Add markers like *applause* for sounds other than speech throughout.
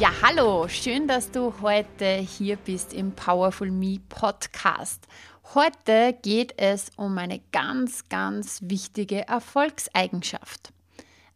Ja, hallo, schön, dass du heute hier bist im Powerful Me Podcast. Heute geht es um eine ganz, ganz wichtige Erfolgseigenschaft.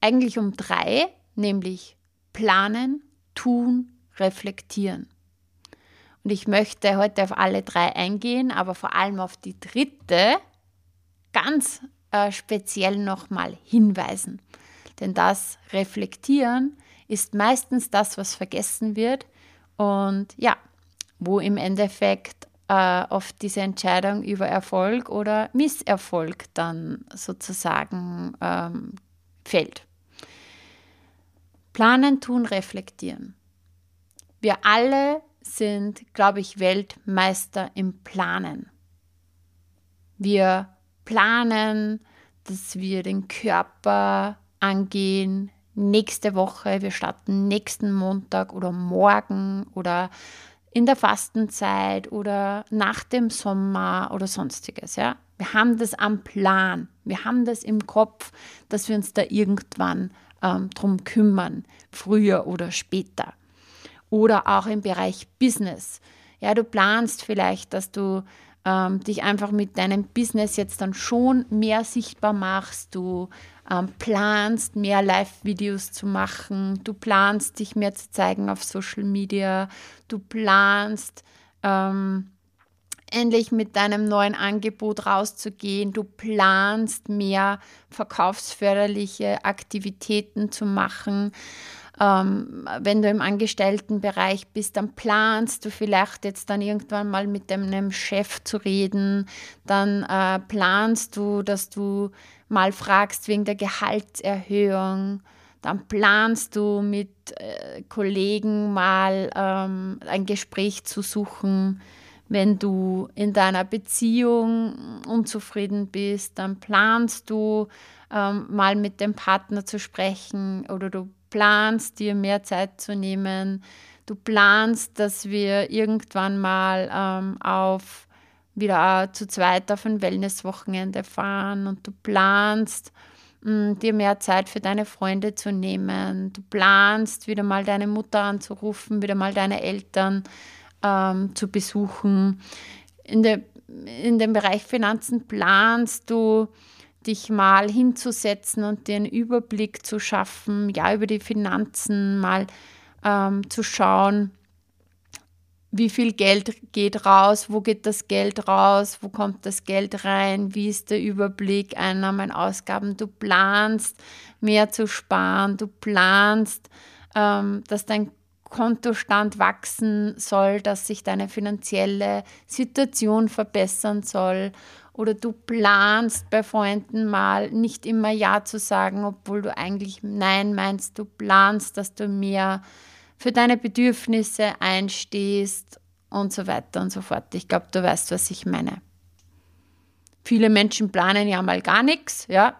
Eigentlich um drei, nämlich planen, tun, reflektieren. Und ich möchte heute auf alle drei eingehen, aber vor allem auf die dritte ganz äh, speziell nochmal hinweisen. Denn das Reflektieren ist meistens das, was vergessen wird und ja, wo im Endeffekt äh, oft diese Entscheidung über Erfolg oder Misserfolg dann sozusagen ähm, fällt. Planen, tun, reflektieren. Wir alle sind, glaube ich, Weltmeister im Planen. Wir planen, dass wir den Körper angehen, nächste Woche, wir starten nächsten Montag oder morgen oder in der Fastenzeit oder nach dem Sommer oder sonstiges. Ja? Wir haben das am Plan, wir haben das im Kopf, dass wir uns da irgendwann ähm, drum kümmern, früher oder später. Oder auch im Bereich Business. Ja, du planst vielleicht, dass du ähm, dich einfach mit deinem Business jetzt dann schon mehr sichtbar machst. Du ähm, planst, mehr Live-Videos zu machen, du planst, dich mehr zu zeigen auf Social Media, du planst, ähm, endlich mit deinem neuen Angebot rauszugehen, du planst, mehr verkaufsförderliche Aktivitäten zu machen. Ähm, wenn du im Angestelltenbereich bist, dann planst du vielleicht jetzt dann irgendwann mal mit deinem Chef zu reden, dann äh, planst du, dass du mal fragst wegen der Gehaltserhöhung, dann planst du mit äh, Kollegen mal ähm, ein Gespräch zu suchen. Wenn du in deiner Beziehung unzufrieden bist, dann planst du ähm, mal mit dem Partner zu sprechen oder du planst dir mehr Zeit zu nehmen. Du planst, dass wir irgendwann mal ähm, auf wieder zu zweit auf ein Wellnesswochenende fahren und du planst, mh, mm, dir mehr Zeit für deine Freunde zu nehmen. Du planst, wieder mal deine Mutter anzurufen, wieder mal deine Eltern ähm, zu besuchen. In, de, in dem Bereich Finanzen planst du, dich mal hinzusetzen und dir einen Überblick zu schaffen, ja, über die Finanzen mal ähm, zu schauen, wie viel Geld geht raus, wo geht das Geld raus, wo kommt das Geld rein, wie ist der Überblick, Einnahmen, Ausgaben. Du planst mehr zu sparen, du planst, ähm, dass dein Kontostand wachsen soll, dass sich deine finanzielle Situation verbessern soll. Oder du planst bei Freunden mal nicht immer Ja zu sagen, obwohl du eigentlich Nein meinst. Du planst, dass du mehr für deine Bedürfnisse einstehst und so weiter und so fort. Ich glaube, du weißt, was ich meine. Viele Menschen planen ja mal gar nichts, ja.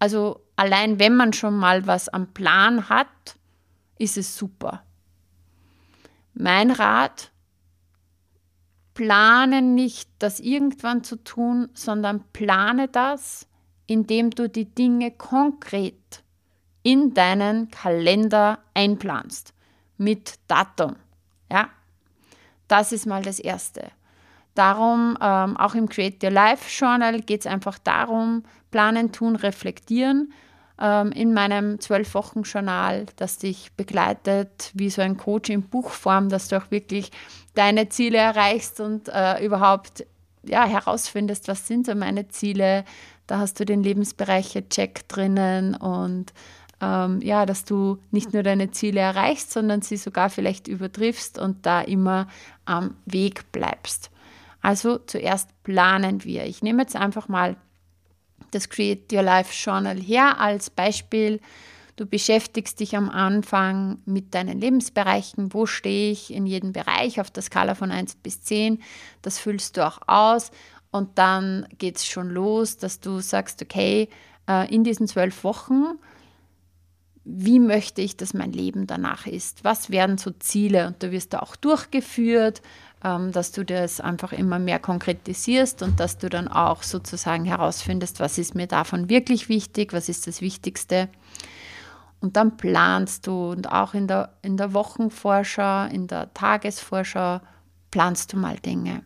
Also allein wenn man schon mal was am Plan hat, ist es super. Mein Rat, plane nicht, das irgendwann zu tun, sondern plane das, indem du die Dinge konkret in deinen Kalender einplanst mit Datum. Ja, das ist mal das Erste. Darum, ähm, auch im Create Your Life Journal geht es einfach darum, planen, tun, reflektieren. Ähm, in meinem Zwölf-Wochen-Journal, das dich begleitet, wie so ein Coach in Buchform, dass du auch wirklich deine Ziele erreichst und äh, überhaupt ja, herausfindest, was sind so meine Ziele. Da hast du den Lebensbereiche-Check drinnen und ähm, ja, dass du nicht nur deine Ziele erreichst, sondern sie sogar vielleicht übertriffst und da immer am Weg bleibst. Also zuerst planen wir. Ich nehme jetzt einfach mal das Create Your Life Journal her als Beispiel. Du beschäftigst dich am Anfang mit deinen Lebensbereichen. Wo stehe ich in jedem Bereich auf der Skala von 1 bis 10? Das füllst du auch aus. Und dann geht es schon los, dass du sagst, okay, äh, in diesen zwölf Wochen, wie möchte ich, dass mein Leben danach ist? Was werden so Ziele? Und da wirst du auch durchgeführt, dass du das einfach immer mehr konkretisierst und dass du dann auch sozusagen herausfindest, was ist mir davon wirklich wichtig, was ist das Wichtigste. Und dann planst du und auch in der, in der Wochenvorschau, in der Tagesvorschau planst du mal Dinge.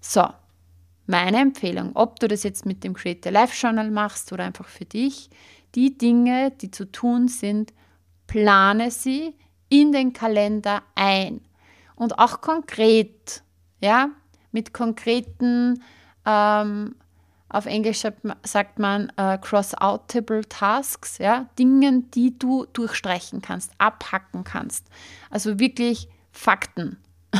So, meine Empfehlung, ob du das jetzt mit dem Create Life Journal machst oder einfach für dich, die Dinge, die zu tun sind, plane sie in den Kalender ein. Und auch konkret, ja, mit konkreten, ähm, auf Englisch sagt man äh, cross-outable Tasks, ja, Dingen, die du durchstreichen kannst, abhacken kannst. Also wirklich Fakten. *laughs*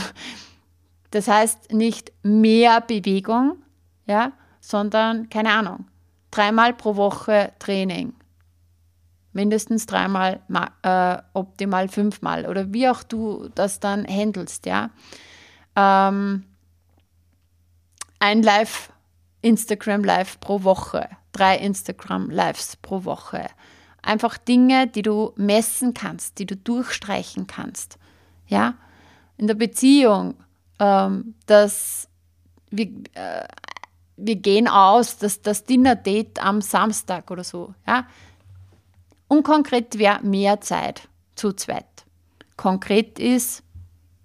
Das heißt nicht mehr Bewegung, ja, sondern, keine Ahnung, dreimal pro Woche Training. Mindestens dreimal, äh, optimal fünfmal oder wie auch du das dann handelst, ja. Ähm, ein Live, Instagram Live pro Woche, drei Instagram Lives pro Woche. Einfach Dinge, die du messen kannst, die du durchstreichen kannst, ja. In der Beziehung ähm, dass wir, äh, wir gehen aus, dass das Dinner-Date am Samstag oder so. Ja? Und konkret wäre mehr Zeit zu zweit. Konkret ist,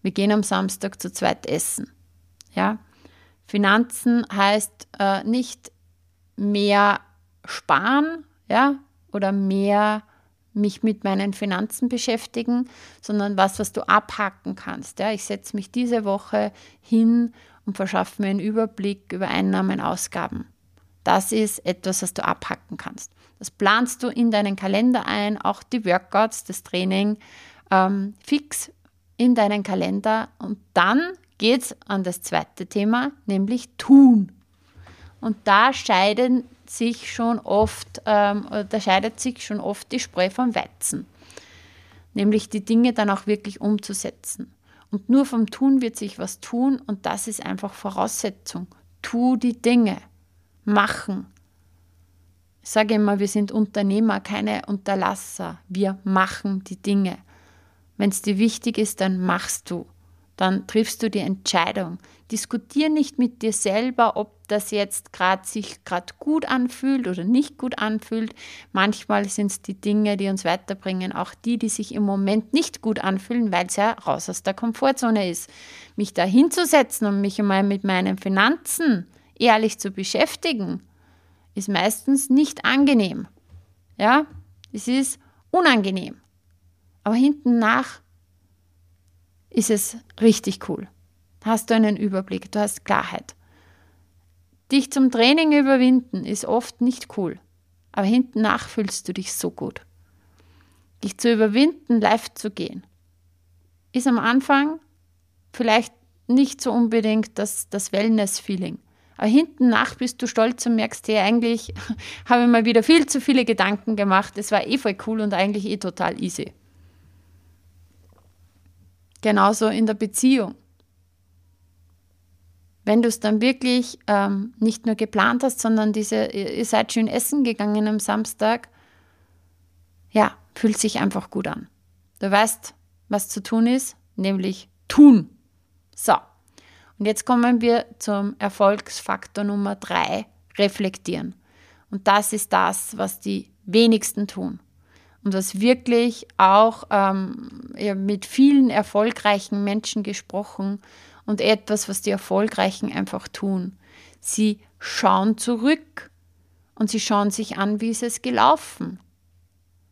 wir gehen am Samstag zu zweit essen. Ja? Finanzen heißt äh, nicht mehr sparen ja? oder mehr mich mit meinen Finanzen beschäftigen, sondern was, was du abhacken kannst. Ja, ich setze mich diese Woche hin und verschaffe mir einen Überblick über Einnahmen, Ausgaben. Das ist etwas, was du abhacken kannst. Das planst du in deinen Kalender ein, auch die Workouts, das Training ähm, fix in deinen Kalender und dann geht es an das zweite Thema, nämlich tun. Und da scheiden sich schon oft, ähm, da scheidet sich schon oft die Spreu vom Weizen. Nämlich die Dinge dann auch wirklich umzusetzen. Und nur vom Tun wird sich was tun und das ist einfach Voraussetzung. Tu die Dinge. Machen. Ich sage immer, wir sind Unternehmer, keine Unterlasser. Wir machen die Dinge. Wenn es dir wichtig ist, dann machst du dann triffst du die Entscheidung. Diskutier nicht mit dir selber, ob das jetzt gerade sich gerade gut anfühlt oder nicht gut anfühlt. Manchmal sind es die Dinge, die uns weiterbringen, auch die, die sich im Moment nicht gut anfühlen, weil es ja raus aus der Komfortzone ist. Mich da hinzusetzen und mich einmal mit meinen Finanzen ehrlich zu beschäftigen, ist meistens nicht angenehm. Ja, es ist unangenehm. Aber hinten nach ist es richtig cool. Hast du einen Überblick, du hast Klarheit. Dich zum Training überwinden ist oft nicht cool, aber hinten nach fühlst du dich so gut. Dich zu überwinden, live zu gehen, ist am Anfang vielleicht nicht so unbedingt das, das Wellness-Feeling. Aber hinten nach bist du stolz und merkst, hey, eigentlich *laughs* habe ich mal wieder viel zu viele Gedanken gemacht. Es war eh voll cool und eigentlich eh total easy. Genauso in der Beziehung. Wenn du es dann wirklich ähm, nicht nur geplant hast, sondern diese, ihr seid schön essen gegangen am Samstag, ja, fühlt sich einfach gut an. Du weißt, was zu tun ist, nämlich tun. So, und jetzt kommen wir zum Erfolgsfaktor Nummer drei, reflektieren. Und das ist das, was die wenigsten tun und was wirklich auch ähm, mit vielen erfolgreichen Menschen gesprochen und etwas, was die Erfolgreichen einfach tun. Sie schauen zurück und sie schauen sich an, wie ist es gelaufen.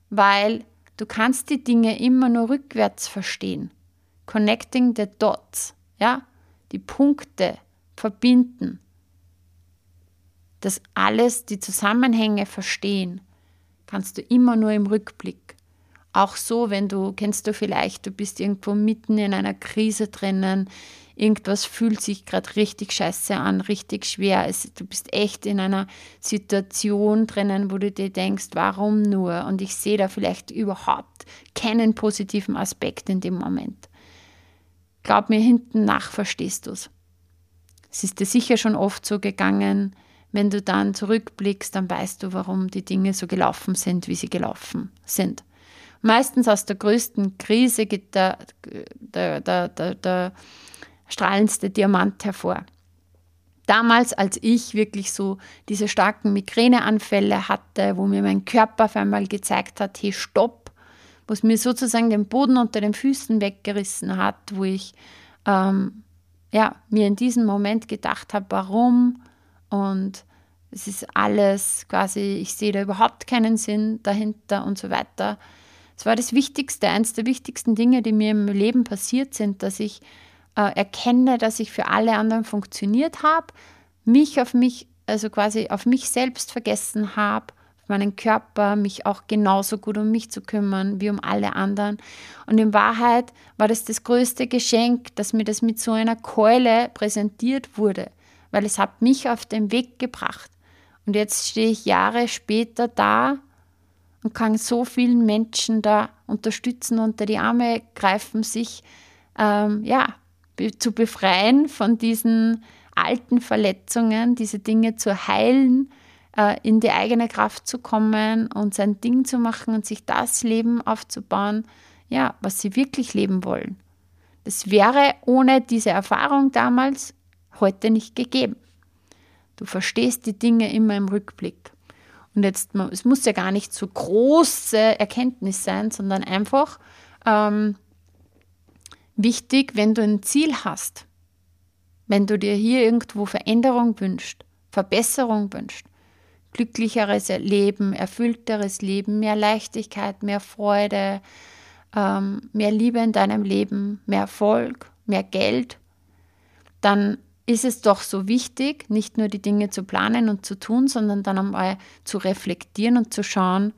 Weil du kannst die Dinge immer nur rückwärts verstehen. Connecting the dots, ja, die Punkte verbinden. Das alles, die Zusammenhänge verstehen kannst du immer nur im Rückblick. auch so, wenn du, kennst du vielleicht, du bist irgendwo mitten in einer Krise drinnen, irgendwas fühlt sich gerade richtig scheiße an, richtig schwer. Es, du bist echt in einer Situation drinnen, wo du dir denkst, warum nur? Und ich sehe da vielleicht überhaupt keinen positiven Aspekt in dem Moment. Glaub mir, hinten nach verstehst du es. Es ist dir sicher schon oft so gegangen, wenn du dann zurückblickst, dann weißt du, warum die Dinge so gelaufen sind, wie sie gelaufen sind. Meistens aus der größten Krise geht der, der, der, der, der strahlendste Diamant hervor. Damals, als ich wirklich so diese starken Migräneanfälle hatte, wo mir mein Körper auf einmal gezeigt hat, hey, stopp, wo es mir sozusagen den Boden unter den Füßen weggerissen hat, wo ich ähm, ja, mir in diesem Moment gedacht habe, warum und es ist alles quasi, ich sehe da überhaupt keinen Sinn dahinter und so weiter. Es war das Wichtigste, eines der wichtigsten Dinge, die mir im Leben passiert sind, dass ich äh, erkenne, dass ich für alle anderen funktioniert habe, mich auf mich, also quasi auf mich selbst vergessen habe, meinen Körper, mich auch genauso gut um mich zu kümmern wie um alle anderen. Und in Wahrheit war das das größte Geschenk, dass mir das mit so einer Keule präsentiert wurde, weil es hat mich auf den Weg gebracht. Und jetzt stehe ich Jahre später da und kann so vielen Menschen da unterstützen, unter die Arme greifen, sich ähm, ja, zu befreien von diesen alten Verletzungen, diese Dinge zu heilen, in die eigene Kraft zu kommen und sein Ding zu machen und sich das Leben aufzubauen, ja, was sie wirklich leben wollen. Das wäre ohne diese Erfahrung damals heute nicht gegeben. Du verstehst die Dinge immer im Rückblick. Und jetzt, es muss ja gar nicht so große Erkenntnis sein, sondern einfach ähm, wichtig, wenn du ein Ziel hast, wenn du dir hier irgendwo Veränderung wünschst, Verbesserung wünschst, glücklicheres Leben, erfüllteres Leben, mehr Leichtigkeit, mehr Freude, ähm, mehr Liebe in deinem Leben, mehr Erfolg, mehr Geld, dann ist es doch so wichtig, nicht nur die Dinge zu planen und zu tun, sondern dann einmal zu reflektieren und zu schauen,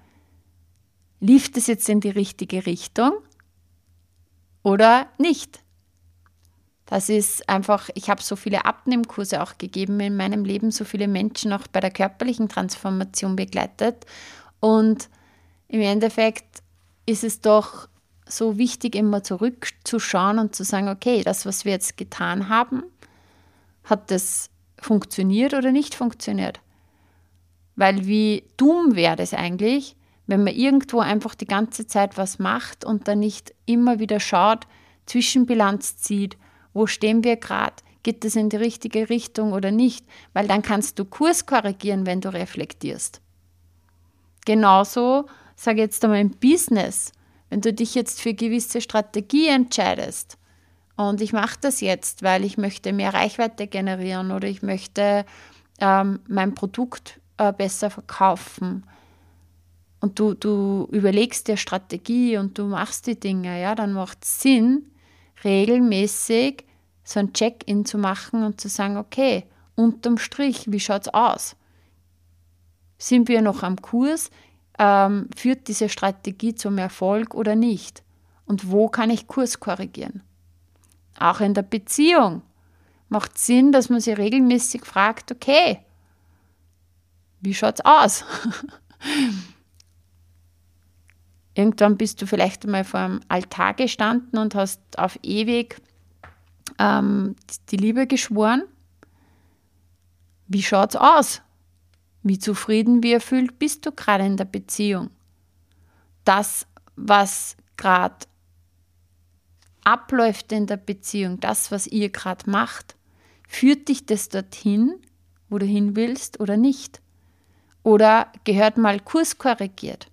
lief das jetzt in die richtige Richtung oder nicht? Das ist einfach, ich habe so viele Abnehmkurse auch gegeben in meinem Leben, so viele Menschen auch bei der körperlichen Transformation begleitet. Und im Endeffekt ist es doch so wichtig, immer zurückzuschauen und zu sagen, okay, das, was wir jetzt getan haben, hat das funktioniert oder nicht funktioniert? Weil wie dumm wäre das eigentlich, wenn man irgendwo einfach die ganze Zeit was macht und dann nicht immer wieder schaut, Zwischenbilanz zieht, wo stehen wir gerade, geht das in die richtige Richtung oder nicht, weil dann kannst du Kurs korrigieren, wenn du reflektierst. Genauso, sage jetzt einmal im Business, wenn du dich jetzt für gewisse Strategie entscheidest, und ich mache das jetzt, weil ich möchte mehr Reichweite generieren oder ich möchte ähm, mein Produkt äh, besser verkaufen. Und du, du überlegst dir Strategie und du machst die Dinge, ja, dann macht es Sinn, regelmäßig so ein Check-in zu machen und zu sagen, okay, unterm Strich, wie schaut es aus? Sind wir noch am Kurs? Ähm, führt diese Strategie zum Erfolg oder nicht? Und wo kann ich Kurs korrigieren? Auch in der Beziehung macht Sinn, dass man sich regelmäßig fragt, okay, wie schaut's aus? *laughs* Irgendwann bist du vielleicht einmal vor einem Altar gestanden und hast auf ewig ähm, die Liebe geschworen. Wie schaut's aus? Wie zufrieden, wie erfüllt bist du gerade in der Beziehung? Das, was gerade abläuft in der Beziehung, das, was ihr gerade macht, führt dich das dorthin, wo du hin willst oder nicht? Oder gehört mal Kurs korrigiert?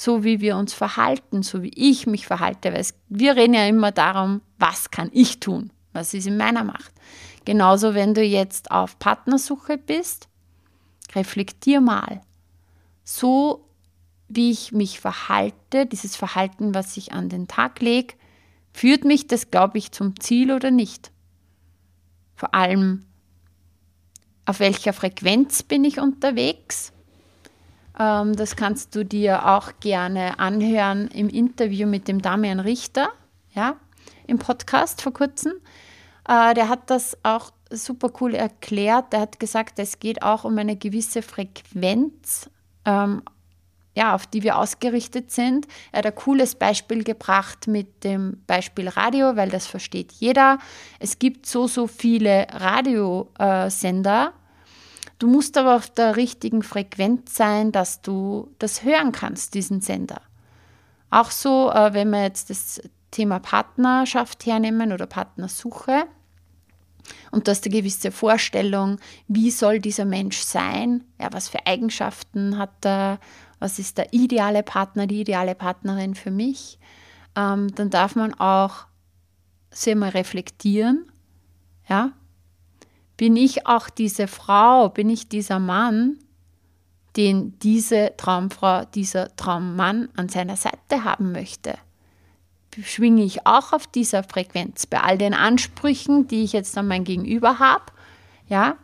So wie wir uns verhalten, so wie ich mich verhalte, weil es, wir reden ja immer darum, was kann ich tun? Was ist in meiner Macht? Genauso, wenn du jetzt auf Partnersuche bist, reflektier mal. So wie ich mich verhalte, dieses Verhalten, was ich an den Tag lege, Führt mich das, glaube ich, zum Ziel oder nicht? Vor allem, auf welcher Frequenz bin ich unterwegs? Ähm, das kannst du dir auch gerne anhören im Interview mit dem Damian Richter, ja, im Podcast vor kurzem. Äh, der hat das auch super cool erklärt. Der hat gesagt, es geht auch um eine gewisse Frequenz, ähm, ja, auf die wir ausgerichtet sind. Er hat ein cooles Beispiel gebracht mit dem Beispiel Radio, weil das versteht jeder. Es gibt so, so viele Radiosender. Du musst aber auf der richtigen Frequenz sein, dass du das hören kannst, diesen Sender. Auch so, äh, wenn wir jetzt das Thema Partnerschaft hernehmen oder Partnersuche. Und du hast eine gewisse Vorstellung, wie soll dieser Mensch sein, ja, was für Eigenschaften hat er, was ist der ideale Partner, die ideale Partnerin für mich, ähm, dann darf man auch sehr mal reflektieren, ja, bin ich auch diese Frau, bin ich dieser Mann, den diese Traumfrau, dieser Traummann an seiner Seite haben möchte? schwinge ich auch auf dieser Frequenz bei all den Ansprüchen, die ich jetzt an mein Gegenüber habe. Ja,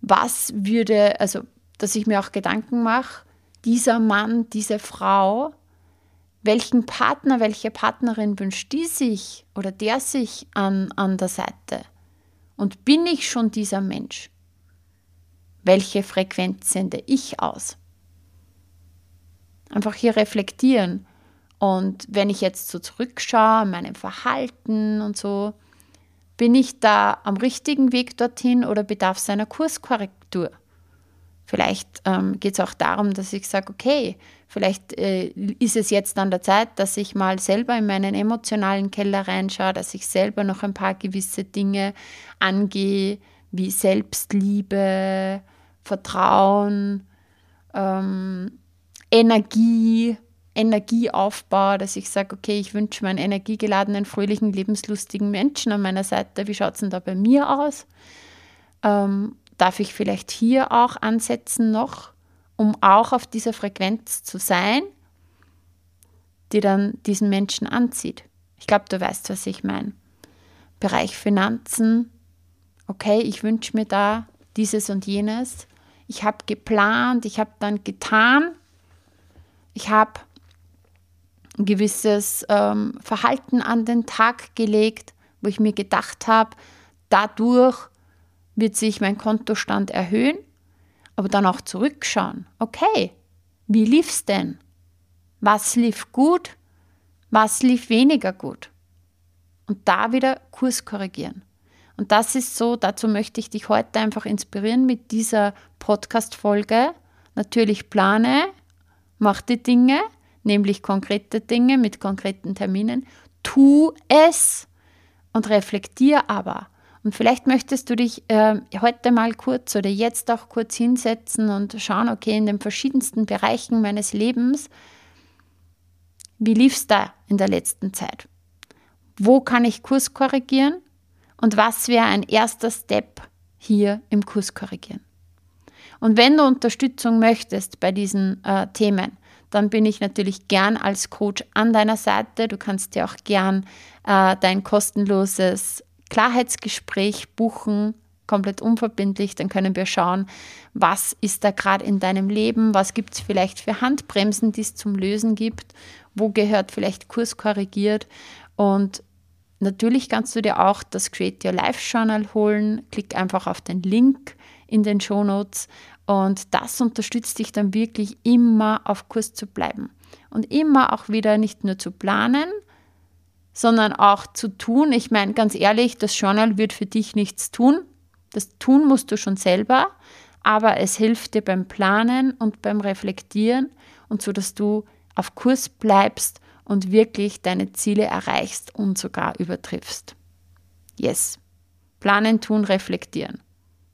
was würde, also, dass ich mir auch Gedanken mache, dieser Mann, diese Frau, welchen Partner, welche Partnerin wünscht die sich oder der sich an, an der Seite? Und bin ich schon dieser Mensch? Welche Frequenz sende ich aus? Einfach hier reflektieren und wenn ich jetzt so zurückschaue, meinem Verhalten und so, bin ich da am richtigen Weg dorthin oder bedarf es einer Kurskorrektur? Vielleicht ähm, geht es auch darum, dass ich sage, okay, vielleicht äh, ist es jetzt an der Zeit, dass ich mal selber in meinen emotionalen Keller reinschaue, dass ich selber noch ein paar gewisse Dinge angehe, wie Selbstliebe, Vertrauen, ähm, Energie, Energieaufbau, dass ich sage, okay, ich wünsche mir einen energiegeladenen, fröhlichen, lebenslustigen Menschen an meiner Seite. Wie schaut es denn da bei mir aus? Ähm, darf ich vielleicht hier auch ansetzen noch, um auch auf dieser Frequenz zu sein, die dann diesen Menschen anzieht? Ich glaube, du weißt, was ich meine. Bereich Finanzen, okay, ich wünsche mir da dieses und jenes. Ich habe geplant, ich habe dann getan. Ich habe ein gewisses ähm, Verhalten an den Tag gelegt, wo ich mir gedacht habe, dadurch wird sich mein Kontostand erhöhen, aber dann auch zurückschauen. Okay, wie lief es denn? Was lief gut? Was lief weniger gut? Und da wieder Kurs korrigieren. Und das ist so, dazu möchte ich dich heute einfach inspirieren mit dieser Podcast-Folge. Natürlich plane, mach die Dinge, nämlich konkrete Dinge mit konkreten Terminen. Tu es und reflektier aber. Und vielleicht möchtest du dich äh, heute mal kurz oder jetzt auch kurz hinsetzen und schauen, okay, in den verschiedensten Bereichen meines Lebens, wie lief es da in der letzten Zeit? Wo kann ich Kurs korrigieren? Und was wäre ein erster Step hier im Kurs korrigieren? Und wenn du Unterstützung möchtest bei diesen äh, Themen, dann bin ich natürlich gern als Coach an deiner Seite. Du kannst dir auch gern äh, dein kostenloses Klarheitsgespräch buchen, komplett unverbindlich. Dann können wir schauen, was ist da gerade in deinem Leben, was gibt es vielleicht für Handbremsen, die es zum Lösen gibt, wo gehört vielleicht Kurs korrigiert und Natürlich kannst du dir auch das Create Your Life Journal holen. Klick einfach auf den Link in den Show Notes und das unterstützt dich dann wirklich immer auf Kurs zu bleiben und immer auch wieder nicht nur zu planen, sondern auch zu tun. Ich meine, ganz ehrlich, das Journal wird für dich nichts tun. Das tun musst du schon selber, aber es hilft dir beim Planen und beim Reflektieren und so, dass du auf Kurs bleibst und wirklich deine Ziele erreichst und sogar übertriffst. Yes. Planen, tun, reflektieren.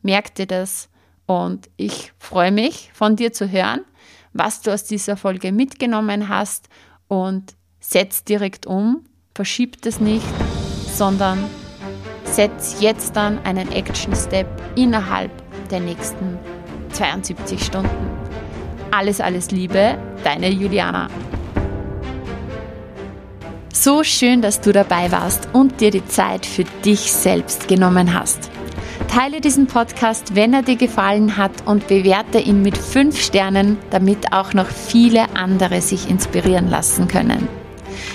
Merk dir das und ich freue mich, von dir zu hören, was du aus dieser Folge mitgenommen hast und setz direkt um, verschieb es nicht, sondern setz jetzt dann einen Action Step innerhalb der nächsten 72 Stunden. Alles, alles Liebe, deine Juliana. So schön, dass du dabei warst und dir die Zeit für dich selbst genommen hast. Teile diesen Podcast, wenn er dir gefallen hat und bewerte ihn mit 5 Sternen, damit auch noch viele andere sich inspirieren lassen können.